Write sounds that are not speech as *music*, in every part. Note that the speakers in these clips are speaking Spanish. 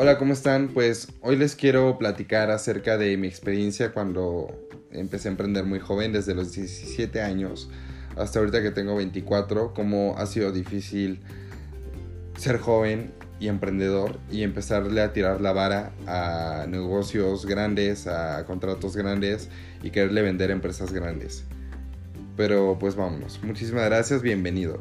Hola, ¿cómo están? Pues hoy les quiero platicar acerca de mi experiencia cuando empecé a emprender muy joven, desde los 17 años hasta ahorita que tengo 24, cómo ha sido difícil ser joven y emprendedor y empezarle a tirar la vara a negocios grandes, a contratos grandes y quererle vender empresas grandes. Pero pues vámonos. Muchísimas gracias, bienvenido.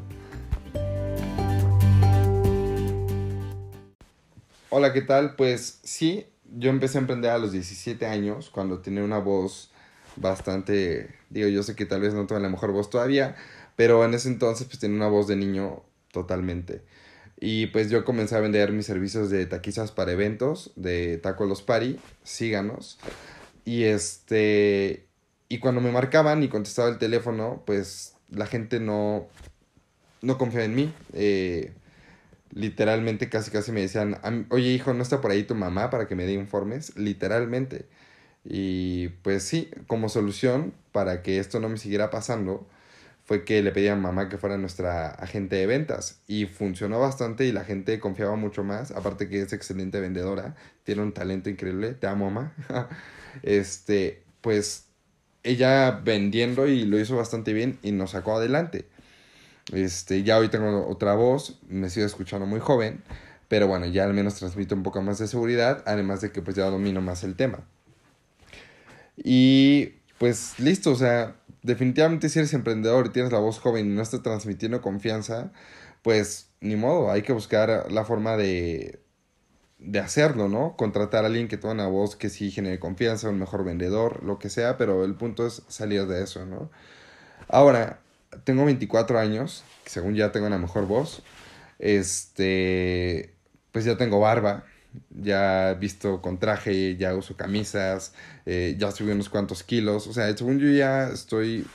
Hola, ¿qué tal? Pues sí, yo empecé a emprender a los 17 años, cuando tenía una voz bastante, digo, yo sé que tal vez no tengo la mejor voz todavía, pero en ese entonces pues tenía una voz de niño totalmente. Y pues yo comencé a vender mis servicios de taquizas para eventos, de Taco Los Pari, síganos. Y este, y cuando me marcaban y contestaba el teléfono, pues la gente no, no confiaba en mí. Eh, literalmente casi casi me decían, oye hijo, ¿no está por ahí tu mamá para que me dé informes? Literalmente. Y pues sí, como solución para que esto no me siguiera pasando, fue que le pedí a mamá que fuera nuestra agente de ventas y funcionó bastante y la gente confiaba mucho más, aparte que es excelente vendedora, tiene un talento increíble, te amo mamá. *laughs* este, pues ella vendiendo y lo hizo bastante bien y nos sacó adelante. Este, ya hoy tengo otra voz, me sigo escuchando muy joven, pero bueno, ya al menos transmito un poco más de seguridad, además de que pues ya domino más el tema. Y pues listo, o sea, definitivamente si eres emprendedor y tienes la voz joven y no estás transmitiendo confianza, pues ni modo, hay que buscar la forma de, de hacerlo, ¿no? Contratar a alguien que tenga una voz que sí genere confianza, un mejor vendedor, lo que sea, pero el punto es salir de eso, ¿no? Ahora, tengo 24 años, según ya tengo una mejor voz, este, pues ya tengo barba, ya visto con traje, ya uso camisas, eh, ya subí unos cuantos kilos, o sea, según yo ya estoy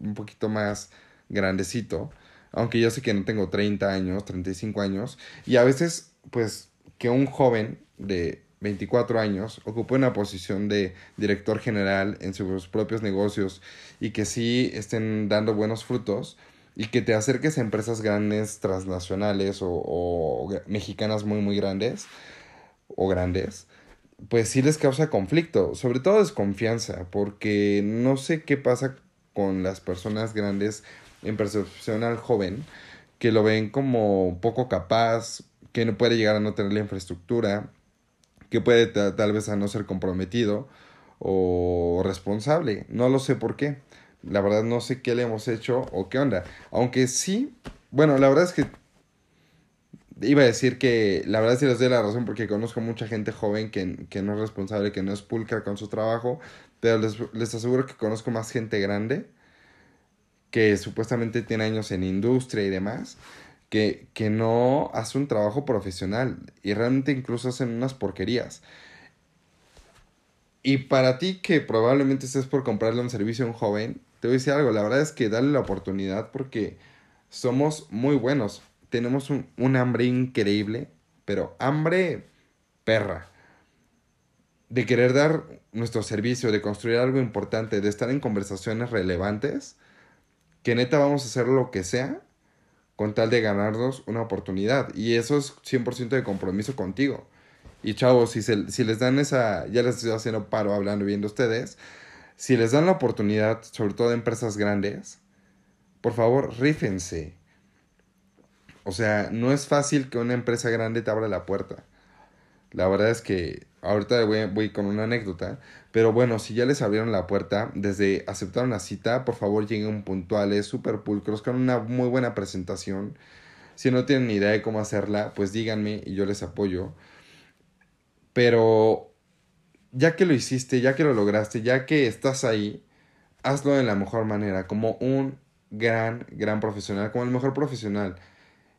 un poquito más grandecito, aunque yo sé que no tengo 30 años, 35 años, y a veces, pues, que un joven de 24 años ocupe una posición de director general en sus propios negocios y que sí estén dando buenos frutos y que te acerques a empresas grandes, transnacionales o, o mexicanas muy, muy grandes, o grandes, pues sí les causa conflicto, sobre todo desconfianza, porque no sé qué pasa con las personas grandes en percepción al joven, que lo ven como poco capaz, que no puede llegar a no tener la infraestructura, que puede tal vez a no ser comprometido o responsable. No lo sé por qué. La verdad no sé qué le hemos hecho o qué onda. Aunque sí, bueno, la verdad es que iba a decir que la verdad sí les doy la razón porque conozco mucha gente joven que, que no es responsable, que no es pulcra con su trabajo, pero les, les aseguro que conozco más gente grande que supuestamente tiene años en industria y demás, que, que no hace un trabajo profesional y realmente incluso hacen unas porquerías. Y para ti que probablemente estés por comprarle un servicio a un joven, te voy a decir algo, la verdad es que dale la oportunidad porque somos muy buenos tenemos un, hambre increíble, pero hambre perra. De querer dar nuestro servicio, de construir algo importante, de estar en conversaciones relevantes, que neta vamos a hacer lo que sea con tal de ganarnos una oportunidad. Y eso es 100% de compromiso contigo. Y chavos, si, si les dan esa, ya les estoy haciendo paro hablando viendo ustedes, si les dan la oportunidad, sobre todo de empresas grandes, por favor, rífense. O sea, no es fácil que una empresa grande te abra la puerta. La verdad es que ahorita voy, con una anécdota, pero bueno, si ya les abrieron la puerta, desde aceptar una cita, por favor lleguen puntuales, super pulcros, con una muy buena presentación. Si no tienen ni idea de cómo hacerla, pues díganme y yo les apoyo. Pero ya que lo hiciste, ya que lo lograste, ya que estás ahí, hazlo de la mejor manera, como un gran, gran profesional, como el mejor profesional.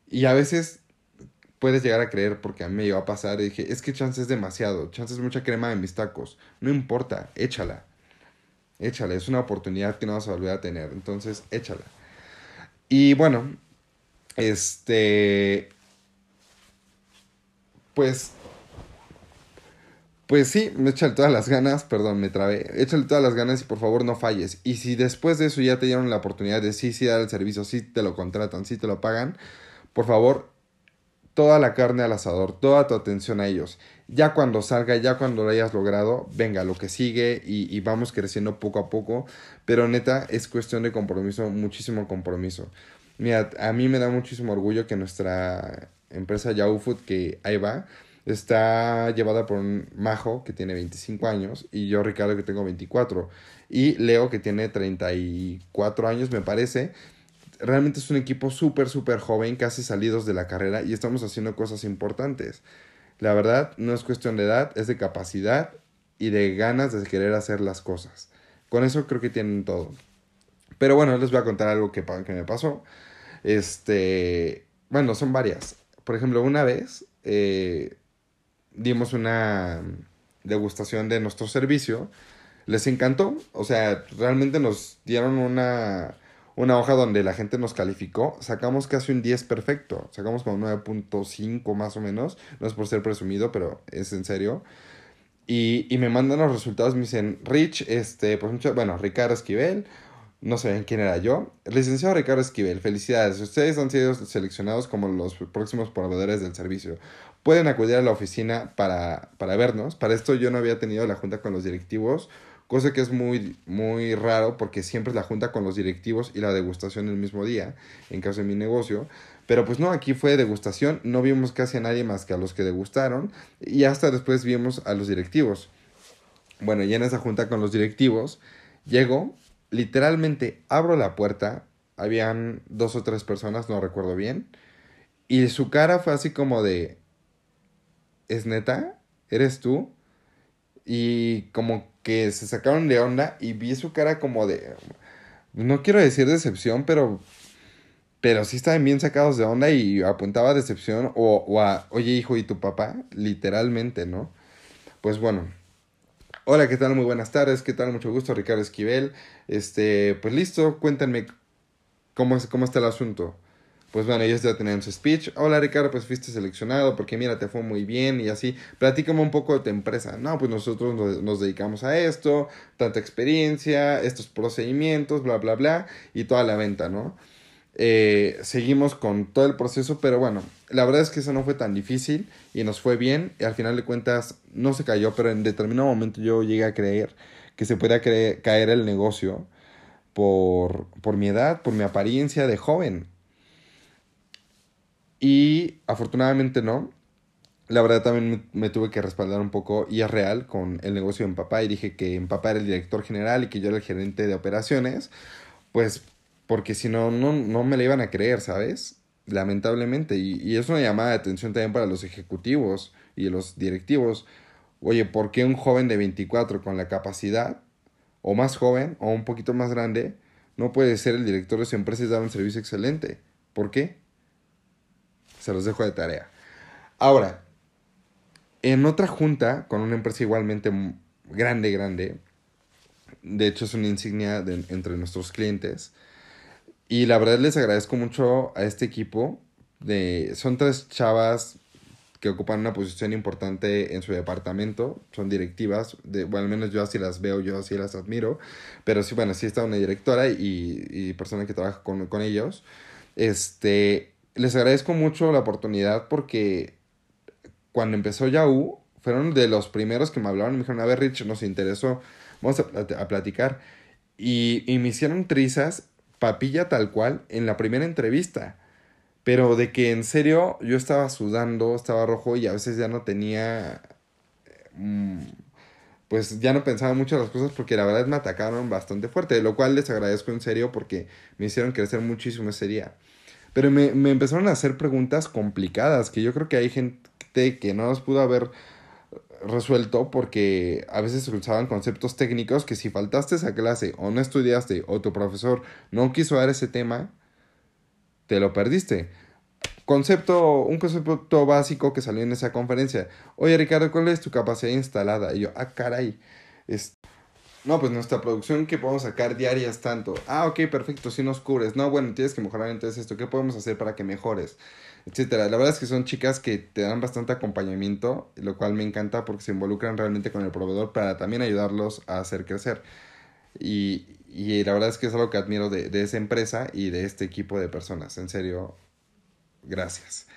Y a veces puedes llegar a creer, porque a mí me iba a pasar, y dije, es que chance es demasiado, chance es mucha crema en mis tacos. No importa, échala. Échala, es una oportunidad que no vas a volver a tener. Entonces, échala. Y bueno, este... Pues... Pues sí, échale todas las ganas, perdón, me trabé. Échale todas las ganas y por favor no falles. Y si después de eso ya te dieron la oportunidad de sí, sí dar el servicio, sí te lo contratan, sí te lo pagan, por favor, toda la carne al asador, toda tu atención a ellos. Ya cuando salga, ya cuando lo hayas logrado, venga, lo que sigue y, y vamos creciendo poco a poco. Pero neta, es cuestión de compromiso, muchísimo compromiso. Mira, a mí me da muchísimo orgullo que nuestra empresa Yahoo Food, que ahí va, está llevada por un Majo que tiene 25 años y yo Ricardo que tengo 24 y Leo que tiene 34 años me parece. Realmente es un equipo súper, súper joven, casi salidos de la carrera y estamos haciendo cosas importantes. La verdad no es cuestión de edad, es de capacidad y de ganas de querer hacer las cosas. Con eso creo que tienen todo. Pero bueno, les voy a contar algo que, que me pasó. Este, bueno, son varias. Por ejemplo, una vez eh, dimos una degustación de nuestro servicio. Les encantó. O sea, realmente nos dieron una, una hoja donde la gente nos calificó. Sacamos casi un 10 perfecto. Sacamos como 9.5 más o menos. No es por ser presumido, pero es en serio. Y, y me mandan los resultados. Me dicen, Rich, este, por ejemplo, bueno, Ricardo Esquivel. No sé quién era yo. Licenciado Ricardo Esquivel, felicidades. Ustedes han sido seleccionados como los próximos proveedores del servicio pueden acudir a la oficina para, para vernos. Para esto yo no había tenido la junta con los directivos, cosa que es muy, muy raro porque siempre es la junta con los directivos y la degustación el mismo día, en caso de mi negocio. Pero pues no, aquí fue degustación, no vimos casi a nadie más que a los que degustaron y hasta después vimos a los directivos. Bueno, y en esa junta con los directivos, llego, literalmente abro la puerta, habían dos o tres personas, no recuerdo bien, y su cara fue así como de, ¿es neta? ¿Eres tú? Y como que se sacaron de onda y vi su cara como de... No quiero decir decepción, pero... Pero sí estaban bien sacados de onda y apuntaba a decepción o, o a, oye hijo, ¿y tu papá? Literalmente, ¿no? Pues bueno, Hola, ¿qué tal? Muy buenas tardes, ¿qué tal? Mucho gusto, Ricardo Esquivel. Este, pues listo, cuéntenme cómo, cómo está el asunto pues bueno, ellos ya tenían su speech. Hola Ricardo, pues fuiste seleccionado porque mira, te fue muy bien y así. Platícame un poco de tu empresa. No, pues nosotros nos, dedicamos a esto, tanta experiencia, estos procedimientos, bla, bla, bla, y toda la venta, ¿no? Eh, seguimos con todo el proceso, pero bueno, la verdad es que eso no fue tan difícil y nos fue bien. Y al final de cuentas no se cayó, pero en determinado momento yo llegué a creer que se podía caer el negocio por, por mi edad, por mi apariencia de joven y afortunadamente no. La verdad también me, tuve que respaldar un poco y es real con el negocio de papá y dije que en papá era el director general y que yo era el gerente de operaciones, pues porque si no, no, no me la iban a creer, ¿sabes? Lamentablemente. Y, y es una llamada de atención también para los ejecutivos y los directivos. Oye, ¿por qué un joven de 24 con la capacidad, o más joven, o un poquito más grande, no puede ser el director de su empresa y dar un servicio excelente? ¿Por qué? Se los dejo de tarea. Ahora, en otra junta con una empresa igualmente grande, grande, de hecho es una insignia entre nuestros clientes, y la verdad les agradezco mucho a este equipo. De, son tres chavas que ocupan una posición importante en su departamento, son directivas, de, bueno, al menos yo así las veo, yo así las admiro, pero sí, bueno, sí está una directora y, y persona que trabaja con, con ellos. Este, les agradezco mucho la oportunidad porque cuando empezó Yahoo, fueron de los primeros que me hablaron y me dijeron, a ver, Rich, nos interesó, vamos a, platicar. Y, y, me hicieron trizas, papilla tal cual, en la primera entrevista. Pero de que en serio yo estaba sudando, estaba rojo y a veces ya no tenía... Mm, pues ya no pensaba mucho las cosas porque la verdad me atacaron bastante fuerte, de lo cual les agradezco en serio porque me hicieron crecer muchísimo ese día. Pero me, me empezaron a hacer preguntas complicadas que yo creo que hay gente que no las pudo haber resuelto porque a veces se usaban conceptos técnicos que si faltaste esa clase o no estudiaste o tu profesor no quiso dar ese tema, te lo perdiste. Concepto, un concepto básico que salió en esa conferencia. Oye Ricardo, ¿cuál es tu capacidad instalada? Y yo, ah, caray. Es, no, pues nuestra producción que podemos sacar diaria es tanto. Ah, ok, perfecto, si nos cubres. No, bueno, tienes que mejorar entonces esto. ¿Qué podemos hacer para que mejores? Etcétera. La verdad es que son chicas que te dan bastante acompañamiento, lo cual me encanta porque se involucran realmente con el proveedor para también ayudarlos a hacer crecer. Y, y la verdad es que es algo que admiro de, de esa empresa y de este equipo de personas. En serio, Gracias.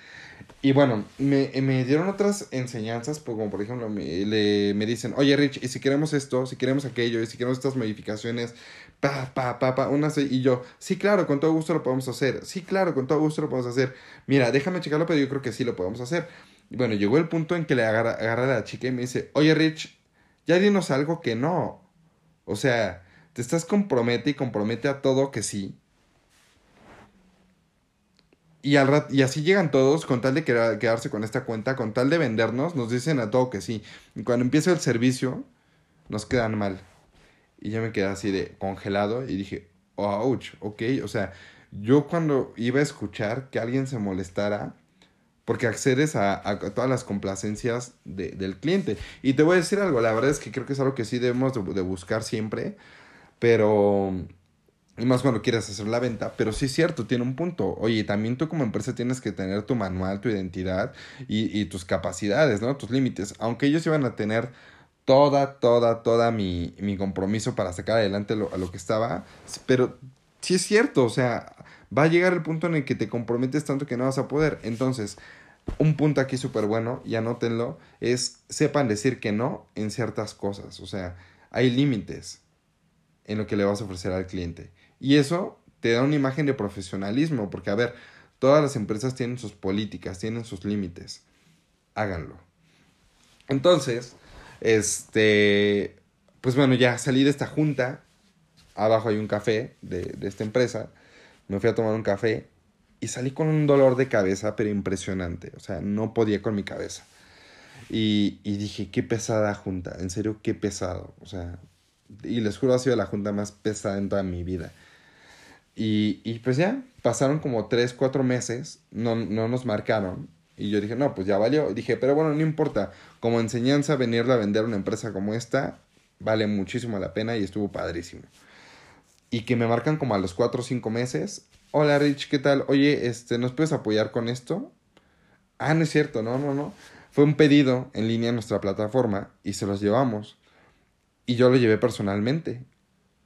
Y bueno, me, me dieron otras enseñanzas, pues, como por ejemplo, me, le, me dicen, oye Rich, y si queremos esto, si queremos aquello, y si queremos estas modificaciones, pa, pa, pa, pa, una, y yo, sí, claro, con todo gusto lo podemos hacer, sí, claro, con todo gusto lo podemos hacer, mira, déjame checarlo, pero yo creo que sí lo podemos hacer. Y bueno, llegó el punto en que le agarra, agarra a la chica y me dice, oye Rich, ya dinos algo que no. O sea, te estás compromete y compromete a todo que sí. Y, al y así llegan todos con tal de quedarse con esta cuenta, con tal de vendernos, nos dicen a todo que sí. Y cuando empieza el servicio, nos quedan mal. Y yo me quedé así de congelado y dije, ouch, ok. O sea, yo cuando iba a escuchar que alguien se molestara, porque accedes a, a todas las complacencias de, del cliente. Y te voy a decir algo, la verdad es que creo que es algo que sí debemos de, de buscar siempre, pero y más cuando quieras hacer la venta, pero sí es cierto, tiene un punto. Oye, también tú como empresa tienes que tener tu manual, tu identidad y, tus capacidades, ¿no? Tus límites. Aunque ellos iban a tener toda, toda, toda mi, mi compromiso para sacar adelante lo, a lo que estaba, pero sí es cierto, o sea, va a llegar el punto en el que te comprometes tanto que no vas a poder. Entonces, un punto aquí súper bueno, y anótenlo, es sepan decir que no en ciertas cosas. O sea, hay límites en lo que le vas a ofrecer al cliente. Y eso te da una imagen de profesionalismo, porque a ver, todas las empresas tienen sus políticas, tienen sus límites. Háganlo. Entonces, este, pues bueno, ya salí de esta junta. Abajo hay un café de, de esta empresa. Me fui a tomar un café y salí con un dolor de cabeza, pero impresionante. O sea, no podía con mi cabeza. Y, y dije, qué pesada junta, en serio, qué pesado. O sea, y les juro, ha sido la junta más pesada en toda mi vida. Y, y pues ya, pasaron como tres, cuatro meses, no, no nos marcaron. Y yo dije, no, pues ya valió. dije, pero bueno, no importa. Como enseñanza, venirle a vender una empresa como esta, vale muchísimo la pena y estuvo padrísimo. Y que me marcan como a los cuatro o cinco meses. Hola Rich, ¿qué tal? Oye, este, ¿nos puedes apoyar con esto? Ah, no es cierto, no, no, no. Fue un pedido en línea en nuestra plataforma y se los llevamos. Y yo lo llevé personalmente.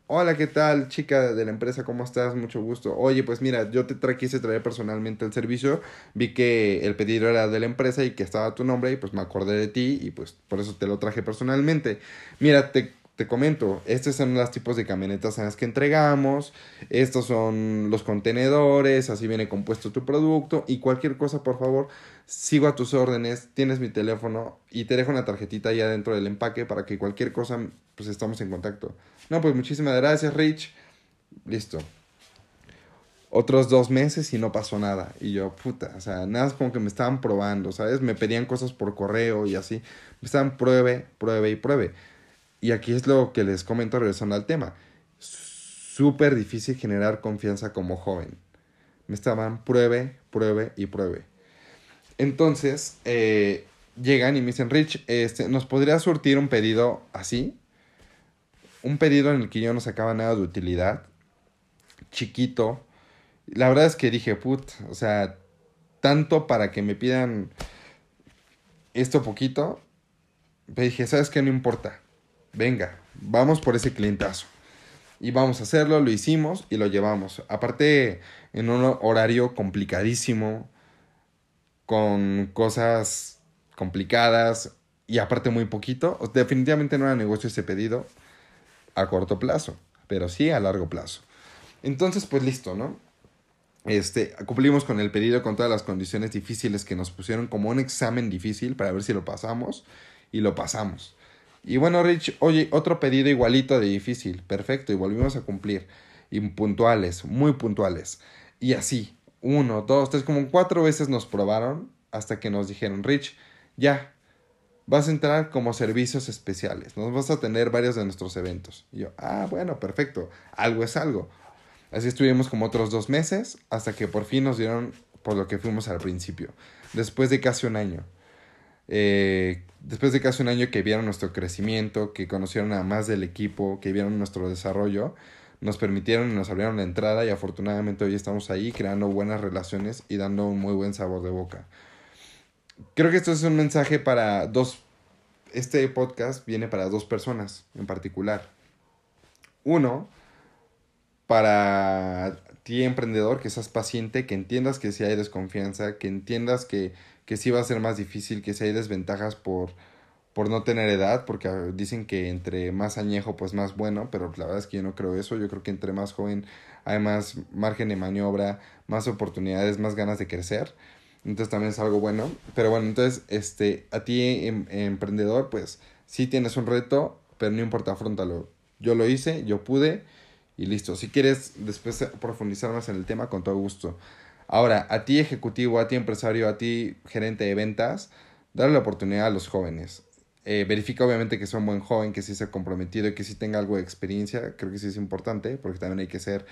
Hola, ¿qué tal, chica de la empresa? ¿Cómo estás? Mucho gusto. Oye, pues mira, yo te tra quise traer personalmente el servicio. Vi que el pedido era de la empresa y que estaba tu nombre y pues me acordé de ti y pues por eso te lo traje personalmente. Mira, te, te comento, estos son los tipos de camionetas en las que entregamos. Estos son los contenedores, así viene compuesto tu producto y cualquier cosa, por favor, sigo a tus órdenes, tienes mi teléfono y te dejo una tarjetita ahí adentro del empaque para que cualquier cosa, pues estamos en contacto. No, pues muchísimas gracias, Rich. Listo. Otros dos meses y no pasó nada. Y yo, puta, o sea, nada es como que me estaban probando, ¿sabes? Me pedían cosas por correo y así. Me estaban pruebe, pruebe y pruebe. Y aquí es lo que les comento regresando al tema. Súper difícil generar confianza como joven. Me estaban pruebe, pruebe y pruebe. Entonces, eh, llegan y me dicen, Rich, este, ¿nos podrías surtir un pedido así? Un pedido en el que yo no sacaba nada de utilidad. Chiquito. La verdad es que dije, put, o sea, tanto para que me pidan esto poquito. Me dije, ¿sabes qué? No importa. Venga, vamos por ese clientazo. Y vamos a hacerlo, lo hicimos y lo llevamos. Aparte, en un horario complicadísimo, con cosas complicadas y aparte muy poquito. Definitivamente no era negocio ese pedido a corto plazo, pero sí a largo plazo. Entonces, pues listo, ¿no? Este, cumplimos con el pedido con todas las condiciones difíciles que nos pusieron como un examen difícil para ver si lo pasamos y lo pasamos. Y bueno, Rich, oye, otro pedido igualito de difícil, perfecto, y volvimos a cumplir. Y puntuales, muy puntuales. Y así, uno, dos, tres, como cuatro veces nos probaron hasta que nos dijeron, Rich, ya, vas a entrar como servicios especiales, nos vas a tener varios de nuestros eventos. Y yo, ah, bueno, perfecto, algo es algo. Así estuvimos como otros dos meses hasta que por fin nos dieron por lo que fuimos al principio, después de casi un año. Eh, después de casi un año que vieron nuestro crecimiento, que conocieron a más del equipo, que vieron nuestro desarrollo, nos permitieron y nos abrieron la entrada y afortunadamente hoy estamos ahí creando buenas relaciones y dando un muy buen sabor de boca. Creo que esto es un mensaje para dos, este podcast viene para dos personas en particular. Uno, para ti emprendedor que seas paciente, que entiendas que si hay desconfianza, que entiendas que, que sí va a ser más difícil, que si hay desventajas por, por no tener edad, porque dicen que entre más añejo pues más bueno, pero la verdad es que yo no creo eso, yo creo que entre más joven hay más margen de maniobra, más oportunidades, más ganas de crecer. Entonces también es algo bueno. Pero bueno, entonces, este, a ti, em, emprendedor, pues sí tienes un reto, pero no importa, afrontalo. Yo lo hice, yo pude y listo. Si quieres después profundizar más en el tema, con todo gusto. Ahora, a ti ejecutivo, a ti empresario, a ti gerente de ventas, darle la oportunidad a los jóvenes. Eh, verifica obviamente que sea un buen joven, que sí sea comprometido y que sí tenga algo de experiencia. Creo que sí es importante porque también hay que ser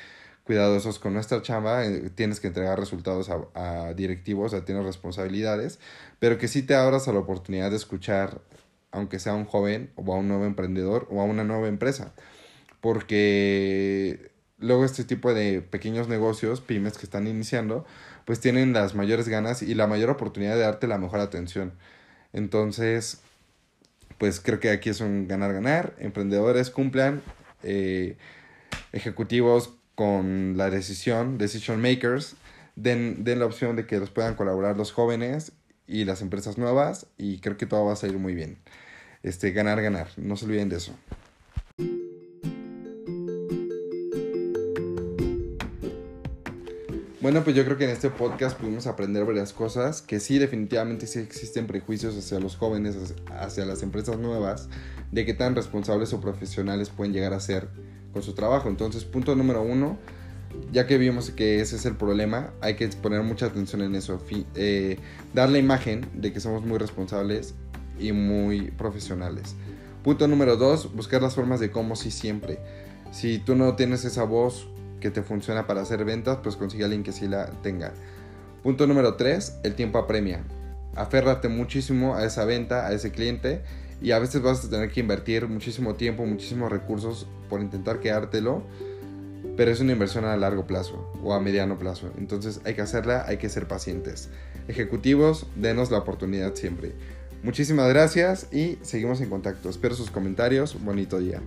cuidadosos con nuestra chamba, eh, tienes que entregar resultados a, directivos, o tienes responsabilidades, pero que sí te abras a la oportunidad de escuchar, aunque sea un joven o a un nuevo emprendedor o a una nueva empresa, porque luego este tipo de pequeños negocios, pymes que están iniciando, pues tienen las mayores ganas y la mayor oportunidad de darte la mejor atención. Entonces, pues creo que aquí es un ganar-ganar, emprendedores cumplan, eh, ejecutivos con la decisión, decision makers, den, den la opción de que los puedan colaborar los jóvenes y las empresas nuevas y creo que todo va a salir muy bien. Este, ganar, ganar, no se olviden de eso. Bueno, pues yo creo que en este podcast pudimos aprender varias cosas, que sí definitivamente sí existen prejuicios hacia los jóvenes, hacia las empresas nuevas, de qué tan responsables o profesionales pueden llegar a ser con su trabajo. Entonces, punto número uno, ya que vimos que ese es el problema, hay que poner mucha atención en eso. Eh, dar la imagen de que somos muy responsables y muy profesionales. Punto número dos, buscar las formas de cómo sí siempre. Si tú no tienes esa voz que te funciona para hacer ventas, pues consigue a alguien que sí la tenga. Punto número tres, el tiempo apremia. Aférrate muchísimo a esa venta, a ese cliente y a veces vas a tener que invertir muchísimo tiempo, muchísimos recursos por intentar quedártelo, pero es una inversión a largo plazo o a mediano plazo. Entonces hay que hacerla, hay que ser pacientes. Ejecutivos, denos la oportunidad siempre. Muchísimas gracias y seguimos en contacto. Espero sus comentarios. Bonito día.